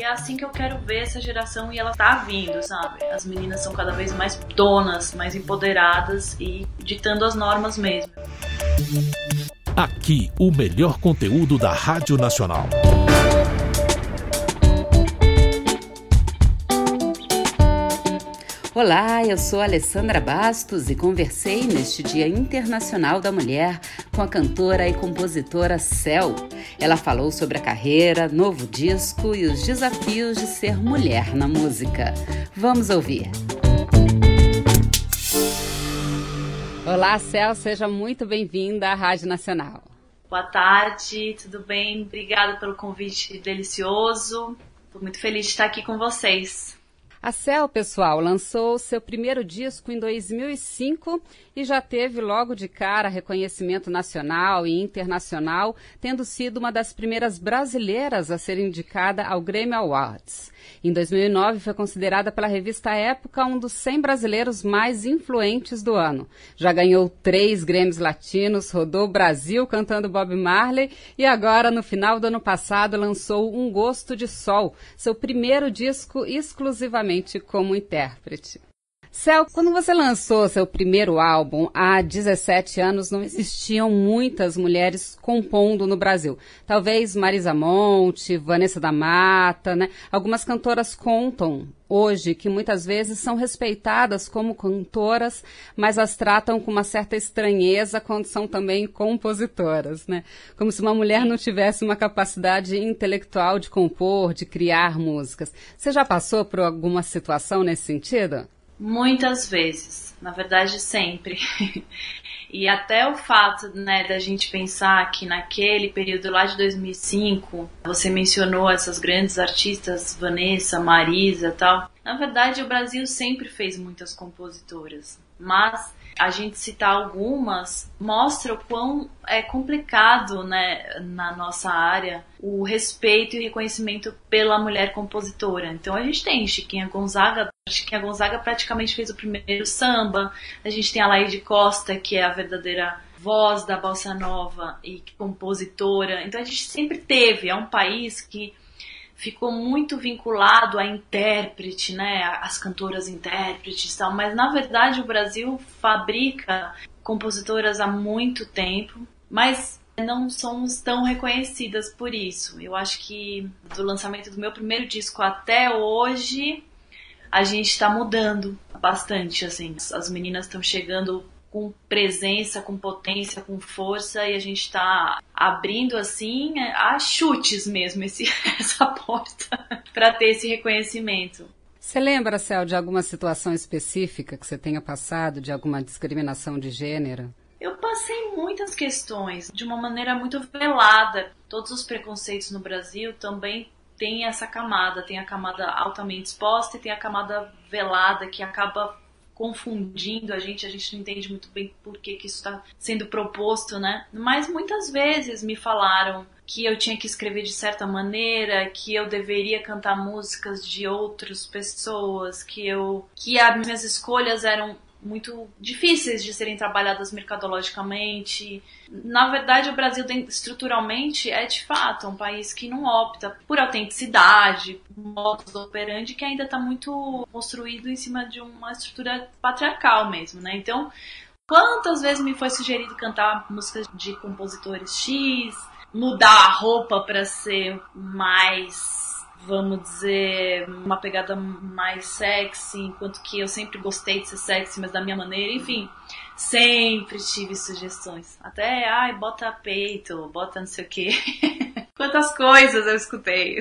E é assim que eu quero ver essa geração e ela tá vindo, sabe? As meninas são cada vez mais donas, mais empoderadas e ditando as normas mesmo. Aqui, o melhor conteúdo da Rádio Nacional. Olá, eu sou Alessandra Bastos e conversei neste Dia Internacional da Mulher com a cantora e compositora Cel. Ela falou sobre a carreira, novo disco e os desafios de ser mulher na música. Vamos ouvir. Olá, Cel, seja muito bem-vinda à Rádio Nacional. Boa tarde, tudo bem? Obrigada pelo convite delicioso. Estou muito feliz de estar aqui com vocês. A Cell, pessoal, lançou seu primeiro disco em 2005 e já teve logo de cara reconhecimento nacional e internacional, tendo sido uma das primeiras brasileiras a ser indicada ao Grammy Awards. Em 2009, foi considerada pela revista Época um dos 100 brasileiros mais influentes do ano. Já ganhou três Grêmios Latinos, rodou o Brasil cantando Bob Marley e agora, no final do ano passado, lançou Um Gosto de Sol, seu primeiro disco exclusivamente como intérprete. Céu, quando você lançou seu primeiro álbum, há 17 anos não existiam muitas mulheres compondo no Brasil. Talvez Marisa Monte, Vanessa da Mata, né? Algumas cantoras contam hoje que muitas vezes são respeitadas como cantoras, mas as tratam com uma certa estranheza quando são também compositoras, né? Como se uma mulher não tivesse uma capacidade intelectual de compor, de criar músicas. Você já passou por alguma situação nesse sentido? Muitas vezes, na verdade sempre. e até o fato né, da gente pensar que naquele período lá de 2005, você mencionou essas grandes artistas, Vanessa, Marisa tal. Na verdade, o Brasil sempre fez muitas compositoras, mas a gente citar algumas mostra o quão é complicado né, na nossa área o respeito e reconhecimento pela mulher compositora. Então a gente tem Chiquinha Gonzaga, Chiquinha Gonzaga praticamente fez o primeiro samba, a gente tem a Laide Costa, que é a verdadeira voz da bossa nova e compositora. Então a gente sempre teve, é um país que ficou muito vinculado à intérprete, né, as cantoras intérpretes e tal, mas na verdade o Brasil fabrica compositoras há muito tempo, mas não somos tão reconhecidas por isso. Eu acho que do lançamento do meu primeiro disco até hoje, a gente está mudando bastante, assim. As meninas estão chegando com presença, com potência, com força e a gente está abrindo assim a chutes mesmo esse, essa porta para ter esse reconhecimento. Você lembra, Céu, de alguma situação específica que você tenha passado, de alguma discriminação de gênero? Eu passei muitas questões de uma maneira muito velada. Todos os preconceitos no Brasil também têm essa camada, tem a camada altamente exposta e tem a camada velada que acaba confundindo a gente, a gente não entende muito bem por que, que isso está sendo proposto, né? Mas muitas vezes me falaram que eu tinha que escrever de certa maneira, que eu deveria cantar músicas de outras pessoas, que eu que as minhas escolhas eram muito difíceis de serem trabalhadas mercadologicamente. Na verdade, o Brasil estruturalmente é de fato um país que não opta por autenticidade, modus operandi que ainda está muito construído em cima de uma estrutura patriarcal mesmo, né? Então, quantas vezes me foi sugerido cantar músicas de compositores X, mudar a roupa para ser mais vamos dizer, uma pegada mais sexy, enquanto que eu sempre gostei de ser sexy, mas da minha maneira, enfim. Sempre tive sugestões. Até, ai, bota peito, bota não sei o quê. Quantas coisas eu escutei.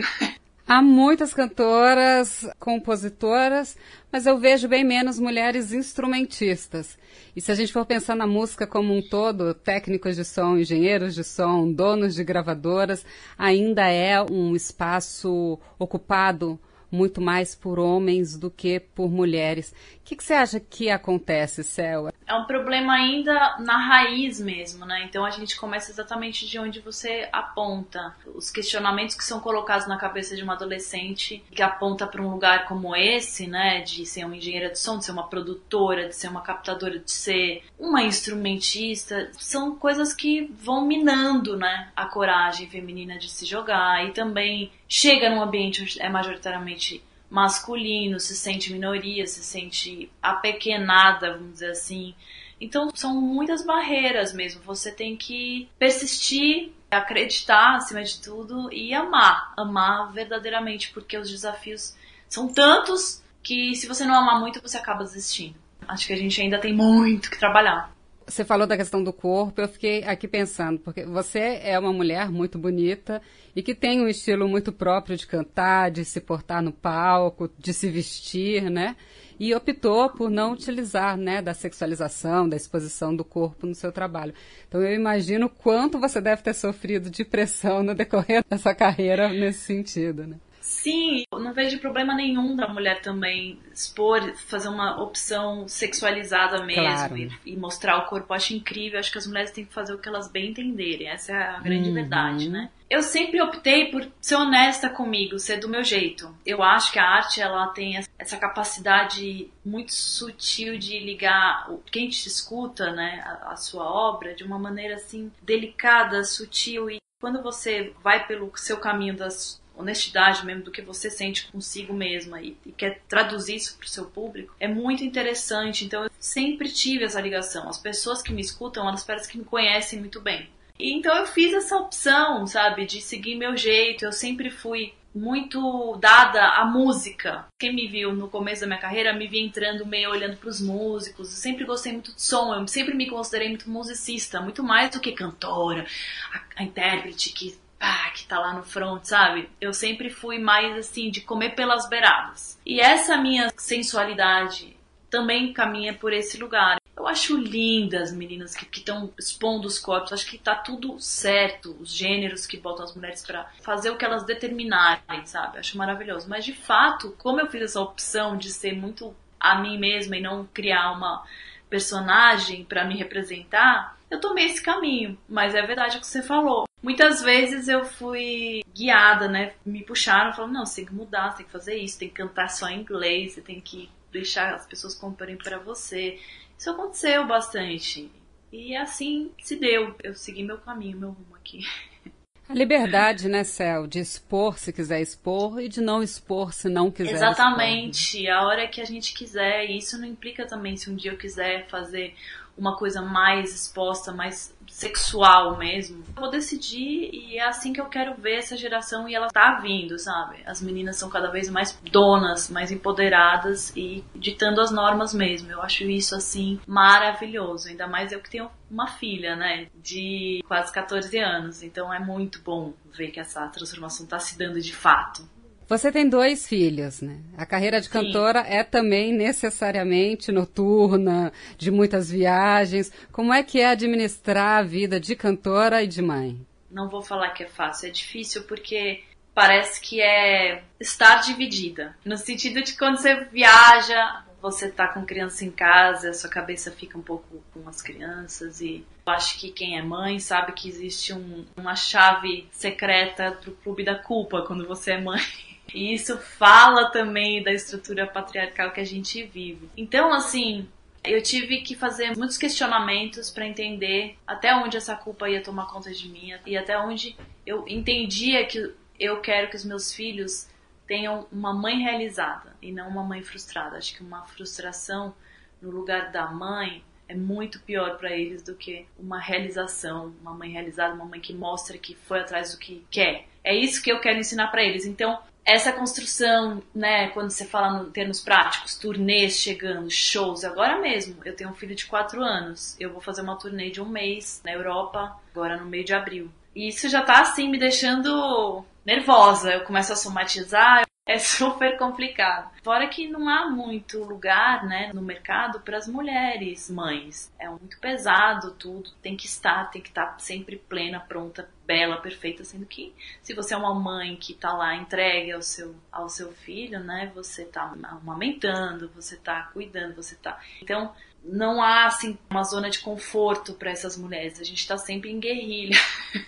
Há muitas cantoras, compositoras, mas eu vejo bem menos mulheres instrumentistas. E se a gente for pensar na música como um todo, técnicos de som, engenheiros de som, donos de gravadoras, ainda é um espaço ocupado muito mais por homens do que por mulheres. Que, que você acha que acontece, Céu? É um problema ainda na raiz mesmo, né? Então a gente começa exatamente de onde você aponta. Os questionamentos que são colocados na cabeça de uma adolescente que aponta para um lugar como esse, né? De ser uma engenheira de som, de ser uma produtora, de ser uma captadora, de ser uma instrumentista, são coisas que vão minando, né? A coragem feminina de se jogar e também chega num ambiente onde é majoritariamente masculino, se sente minoria, se sente apequenada, vamos dizer assim. Então são muitas barreiras mesmo. Você tem que persistir, acreditar acima de tudo e amar, amar verdadeiramente, porque os desafios são tantos que se você não amar muito, você acaba desistindo. Acho que a gente ainda tem muito que trabalhar. Você falou da questão do corpo, eu fiquei aqui pensando, porque você é uma mulher muito bonita e que tem um estilo muito próprio de cantar, de se portar no palco, de se vestir, né? E optou por não utilizar, né, da sexualização, da exposição do corpo no seu trabalho. Então eu imagino quanto você deve ter sofrido de pressão no decorrer dessa carreira nesse sentido, né? Sim, não vejo problema nenhum da mulher também expor, fazer uma opção sexualizada mesmo claro. e, e, mostrar o corpo. Eu acho incrível, acho que as mulheres têm que fazer o que elas bem entenderem. Essa é a grande uhum. verdade, né? Eu sempre optei por ser honesta comigo, ser do meu jeito. Eu acho que a arte ela tem essa capacidade muito sutil de ligar quem te escuta, né, a, a sua obra de uma maneira assim delicada, sutil e quando você vai pelo seu caminho das honestidade mesmo do que você sente consigo mesma e, e quer traduzir isso para o seu público, é muito interessante. Então eu sempre tive essa ligação. As pessoas que me escutam, elas parecem que me conhecem muito bem. E, então eu fiz essa opção, sabe, de seguir meu jeito. Eu sempre fui muito dada à música. Quem me viu no começo da minha carreira me via entrando meio olhando para os músicos. Eu sempre gostei muito de som, eu sempre me considerei muito musicista, muito mais do que cantora, a, a intérprete que pá, que tá lá no front, sabe? Eu sempre fui mais assim, de comer pelas beiradas. E essa minha sensualidade também caminha por esse lugar. Eu acho linda as meninas que estão expondo os corpos, acho que tá tudo certo, os gêneros que botam as mulheres para fazer o que elas determinarem, sabe? Acho maravilhoso. Mas de fato, como eu fiz essa opção de ser muito a mim mesma e não criar uma personagem para me representar, eu tomei esse caminho. Mas é verdade o que você falou. Muitas vezes eu fui guiada, né? Me puxaram, falaram, não, você tem que mudar, você tem que fazer isso, tem que cantar só em inglês, você tem que deixar as pessoas comporem para você. Isso aconteceu bastante. E assim se deu. Eu segui meu caminho, meu rumo aqui. A liberdade, né, Céu, de expor se quiser expor e de não expor se não quiser Exatamente. Expor. A hora que a gente quiser. E isso não implica também se um dia eu quiser fazer uma coisa mais exposta, mais sexual mesmo. Eu vou decidir e é assim que eu quero ver essa geração e ela tá vindo, sabe? As meninas são cada vez mais donas, mais empoderadas e ditando as normas mesmo. Eu acho isso assim maravilhoso, ainda mais eu que tenho uma filha, né, de quase 14 anos. Então é muito bom ver que essa transformação tá se dando de fato. Você tem dois filhos, né? A carreira de cantora Sim. é também necessariamente noturna, de muitas viagens. Como é que é administrar a vida de cantora e de mãe? Não vou falar que é fácil, é difícil porque parece que é estar dividida. No sentido de quando você viaja, você tá com criança em casa, a sua cabeça fica um pouco com as crianças e eu acho que quem é mãe sabe que existe um, uma chave secreta pro clube da culpa quando você é mãe. E isso fala também da estrutura patriarcal que a gente vive. Então, assim, eu tive que fazer muitos questionamentos para entender até onde essa culpa ia tomar conta de mim e até onde eu entendia que eu quero que os meus filhos tenham uma mãe realizada e não uma mãe frustrada. Acho que uma frustração no lugar da mãe é muito pior para eles do que uma realização, uma mãe realizada, uma mãe que mostra que foi atrás do que quer. É isso que eu quero ensinar para eles. Então, essa construção, né, quando você fala em termos práticos, turnês chegando, shows, agora mesmo, eu tenho um filho de 4 anos, eu vou fazer uma turnê de um mês na Europa, agora no meio de abril. E isso já tá assim me deixando nervosa, eu começo a somatizar, é super complicado. Fora que não há muito lugar, né, no mercado para as mulheres mães. É muito pesado tudo, tem que estar, tem que estar sempre plena, pronta, bela, perfeita, sendo que se você é uma mãe que está lá entregue ao seu ao seu filho, né, você está amamentando, você está cuidando, você está. Então, não há assim uma zona de conforto para essas mulheres. A gente está sempre em guerrilha.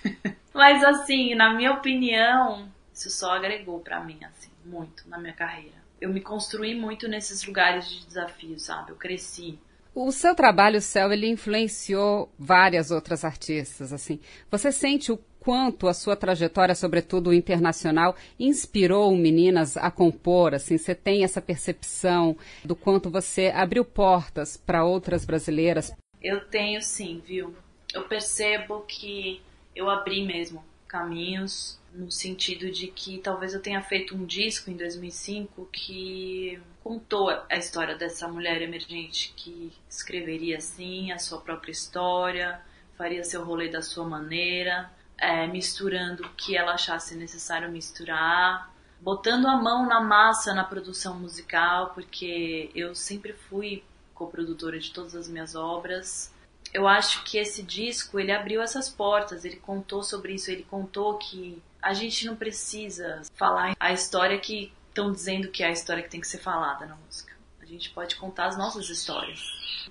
Mas assim, na minha opinião, isso só agregou para mim assim muito na minha carreira. Eu me construí muito nesses lugares de desafio, sabe? Eu cresci. O seu trabalho, Céu, ele influenciou várias outras artistas, assim. Você sente o quanto a sua trajetória, sobretudo internacional, inspirou meninas a compor, assim? Você tem essa percepção do quanto você abriu portas para outras brasileiras? Eu tenho sim, viu? Eu percebo que eu abri mesmo caminhos no sentido de que talvez eu tenha feito um disco em 2005 que contou a história dessa mulher emergente que escreveria assim a sua própria história, faria seu rolê da sua maneira, é, misturando o que ela achasse necessário misturar, botando a mão na massa na produção musical, porque eu sempre fui coprodutora de todas as minhas obras. Eu acho que esse disco ele abriu essas portas, ele contou sobre isso, ele contou que a gente não precisa falar a história que estão dizendo que é a história que tem que ser falada na música. A gente pode contar as nossas histórias.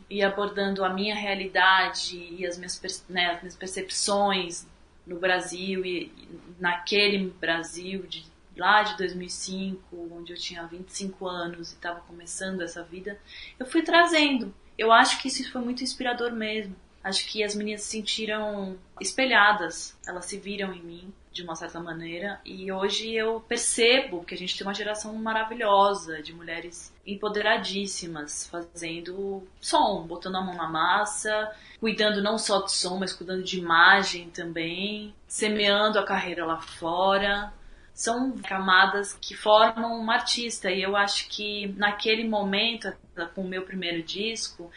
E abordando a minha realidade e as minhas, né, as minhas percepções no Brasil e naquele Brasil de lá de 2005, onde eu tinha 25 anos e estava começando essa vida, eu fui trazendo. Eu acho que isso foi muito inspirador mesmo. Acho que as meninas se sentiram espelhadas, elas se viram em mim de uma certa maneira. E hoje eu percebo que a gente tem uma geração maravilhosa de mulheres empoderadíssimas, fazendo som, botando a mão na massa, cuidando não só de som, mas cuidando de imagem também, semeando a carreira lá fora. São camadas que formam uma artista, e eu acho que naquele momento, com o meu primeiro disco,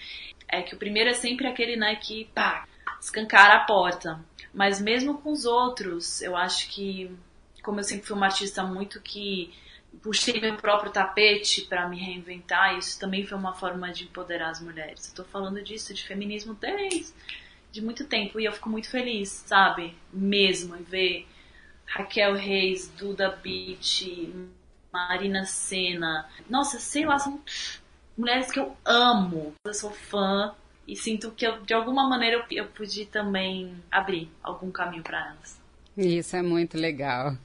é que o primeiro é sempre aquele, né, que pá, escancara a porta. Mas mesmo com os outros, eu acho que, como eu sempre fui uma artista muito que puxei meu próprio tapete para me reinventar, isso também foi uma forma de empoderar as mulheres. Eu tô falando disso, de feminismo desde de muito tempo e eu fico muito feliz, sabe? Mesmo em ver Raquel Reis, Duda Beat, Marina Senna. Nossa, sei lá, são mulheres que eu amo. Eu sou fã e sinto que eu, de alguma maneira eu, eu pude também abrir algum caminho para elas. Isso é muito legal.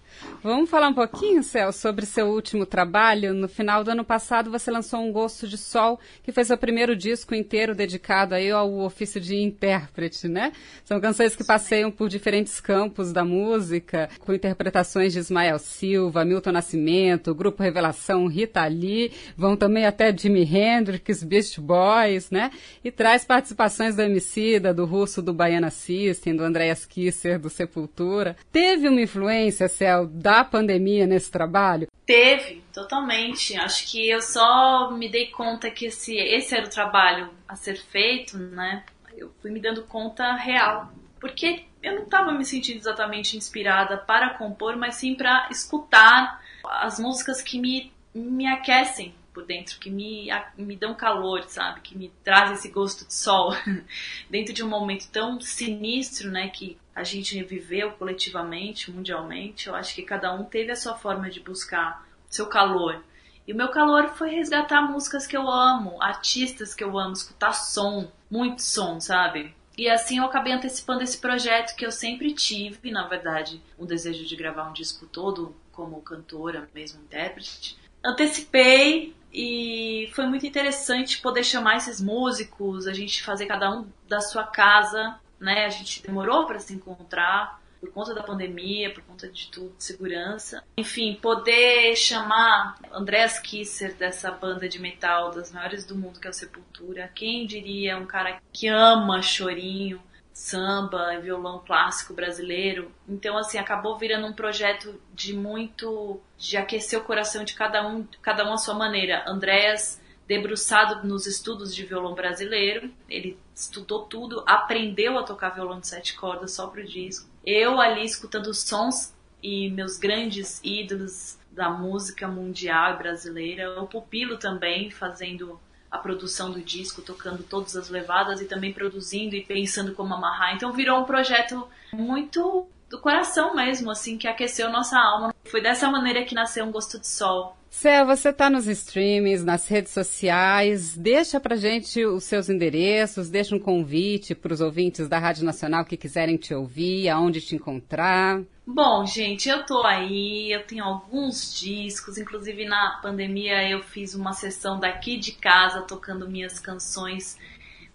Vamos falar um pouquinho, Céu, sobre seu último trabalho. No final do ano passado, você lançou Um Gosto de Sol, que foi seu primeiro disco inteiro dedicado aí ao ofício de intérprete, né? São canções que passeiam por diferentes campos da música, com interpretações de Ismael Silva, Milton Nascimento, Grupo Revelação, Rita Lee, vão também até Jimi Hendrix, Beast Boys, né? E traz participações do Emicida, do Russo do Baiana System, do Andreas Kisser, do Sepultura. Teve uma influência, Céu, da pandemia nesse trabalho? Teve, totalmente. Acho que eu só me dei conta que esse, esse era o trabalho a ser feito, né? Eu fui me dando conta real. Porque eu não estava me sentindo exatamente inspirada para compor, mas sim para escutar as músicas que me, me aquecem por dentro, que me, me dão calor, sabe? Que me trazem esse gosto de sol. dentro de um momento tão sinistro, né? Que a gente viveu coletivamente, mundialmente, eu acho que cada um teve a sua forma de buscar seu calor. E o meu calor foi resgatar músicas que eu amo, artistas que eu amo, escutar som, muito som, sabe? E assim eu acabei antecipando esse projeto que eu sempre tive, na verdade, o desejo de gravar um disco todo como cantora, mesmo intérprete. Antecipei e foi muito interessante poder chamar esses músicos, a gente fazer cada um da sua casa né? A gente demorou para se encontrar por conta da pandemia, por conta de tudo, de segurança. Enfim, poder chamar Andreas Kisser dessa banda de metal das maiores do mundo que é o Sepultura. Quem diria um cara que ama chorinho, samba e violão clássico brasileiro. Então assim, acabou virando um projeto de muito de aquecer o coração de cada um, cada um à sua maneira. Andreas debruçado nos estudos de violão brasileiro. Ele estudou tudo, aprendeu a tocar violão de sete cordas só pro disco. Eu ali escutando sons e meus grandes ídolos da música mundial e brasileira. O Pupilo também fazendo a produção do disco, tocando todas as levadas e também produzindo e pensando como amarrar. Então virou um projeto muito do coração mesmo, assim, que aqueceu nossa alma. Foi dessa maneira que nasceu um Gosto de Sol. Céu, você está nos streamings, nas redes sociais. Deixa pra gente os seus endereços, deixa um convite para os ouvintes da Rádio Nacional que quiserem te ouvir, aonde te encontrar. Bom, gente, eu tô aí, eu tenho alguns discos, inclusive na pandemia eu fiz uma sessão daqui de casa tocando minhas canções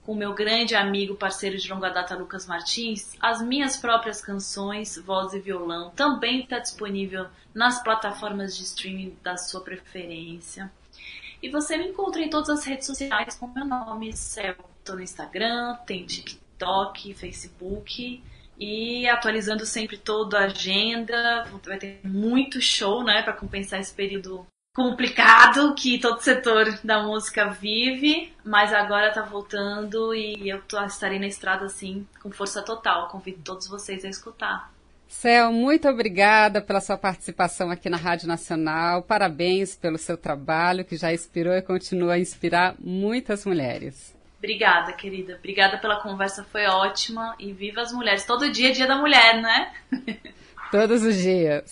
com meu grande amigo, parceiro de longa data Lucas Martins, as minhas próprias canções, voz e violão, também está disponível nas plataformas de streaming da sua preferência. E você me encontra em todas as redes sociais com meu nome, Céu. Estou no Instagram, tem TikTok, Facebook e atualizando sempre toda a agenda. Vai ter muito show, né, para compensar esse período complicado que todo setor da música vive, mas agora tá voltando e eu tô, estarei na estrada assim com força total. Convido todos vocês a escutar. Céu, muito obrigada pela sua participação aqui na Rádio Nacional. Parabéns pelo seu trabalho que já inspirou e continua a inspirar muitas mulheres. Obrigada, querida. Obrigada pela conversa, foi ótima. E viva as mulheres. Todo dia é dia da mulher, né? Todos os dias.